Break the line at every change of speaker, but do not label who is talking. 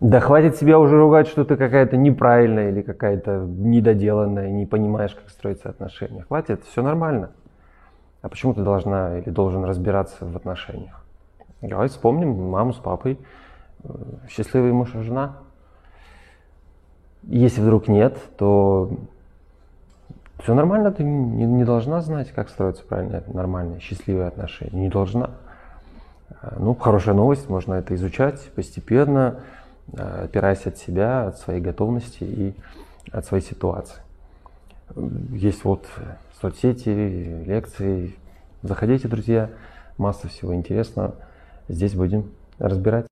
Да хватит себя уже ругать, что ты какая-то неправильная или какая-то недоделанная, не понимаешь, как строятся отношения. Хватит, все нормально. А почему ты должна или должен разбираться в отношениях? Давай вспомним маму с папой, э, счастливый муж и жена. Если вдруг нет, то все нормально, ты не, не должна знать, как строятся правильные, нормальные, счастливые отношения. Не должна. Э, ну, хорошая новость, можно это изучать постепенно, опираясь от себя, от своей готовности и от своей ситуации. Есть вот соцсети, лекции. Заходите, друзья, масса всего интересного. Здесь будем разбирать.